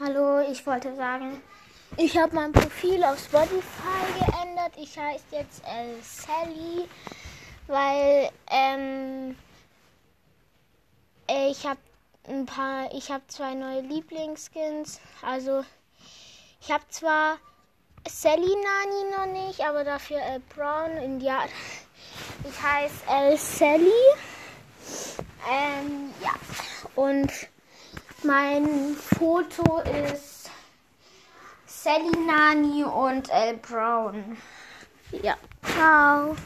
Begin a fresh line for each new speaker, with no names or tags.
Hallo, ich wollte sagen, ich habe mein Profil auf Spotify geändert. Ich heiße jetzt El Sally, weil ähm, ich habe ein paar, ich habe zwei neue Lieblingsskins. Also ich habe zwar Sally Nani noch nicht, aber dafür El Brown in ja. Ich heiße El Sally. Ähm, ja. Und mein Foto ist Sally Nani und El Brown. Ja. Ciao.